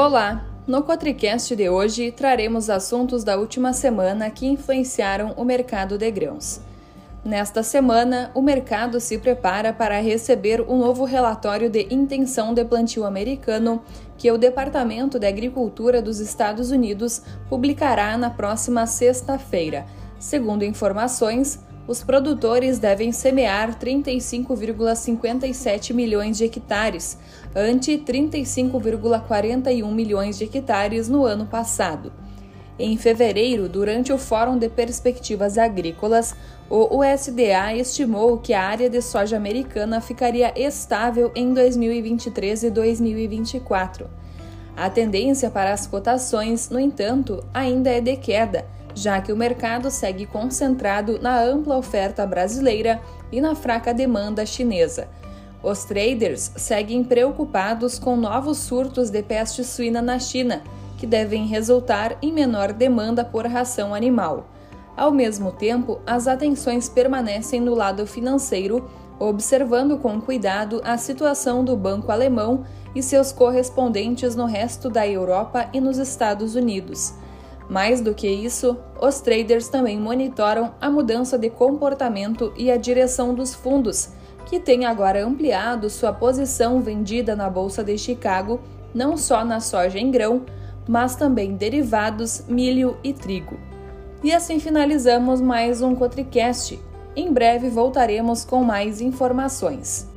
Olá! No Cotricast de hoje traremos assuntos da última semana que influenciaram o mercado de grãos. Nesta semana, o mercado se prepara para receber o novo relatório de intenção de plantio americano que o Departamento de Agricultura dos Estados Unidos publicará na próxima sexta-feira. Segundo informações, os produtores devem semear 35,57 milhões de hectares, ante 35,41 milhões de hectares no ano passado. Em fevereiro, durante o Fórum de Perspectivas Agrícolas, o USDA estimou que a área de soja americana ficaria estável em 2023 e 2024. A tendência para as cotações, no entanto, ainda é de queda já que o mercado segue concentrado na ampla oferta brasileira e na fraca demanda chinesa. Os traders seguem preocupados com novos surtos de peste suína na China, que devem resultar em menor demanda por ração animal. Ao mesmo tempo, as atenções permanecem no lado financeiro, observando com cuidado a situação do banco alemão e seus correspondentes no resto da Europa e nos Estados Unidos. Mais do que isso, os traders também monitoram a mudança de comportamento e a direção dos fundos, que têm agora ampliado sua posição vendida na Bolsa de Chicago, não só na soja em grão, mas também derivados, milho e trigo. E assim finalizamos mais um Cotricast. Em breve voltaremos com mais informações.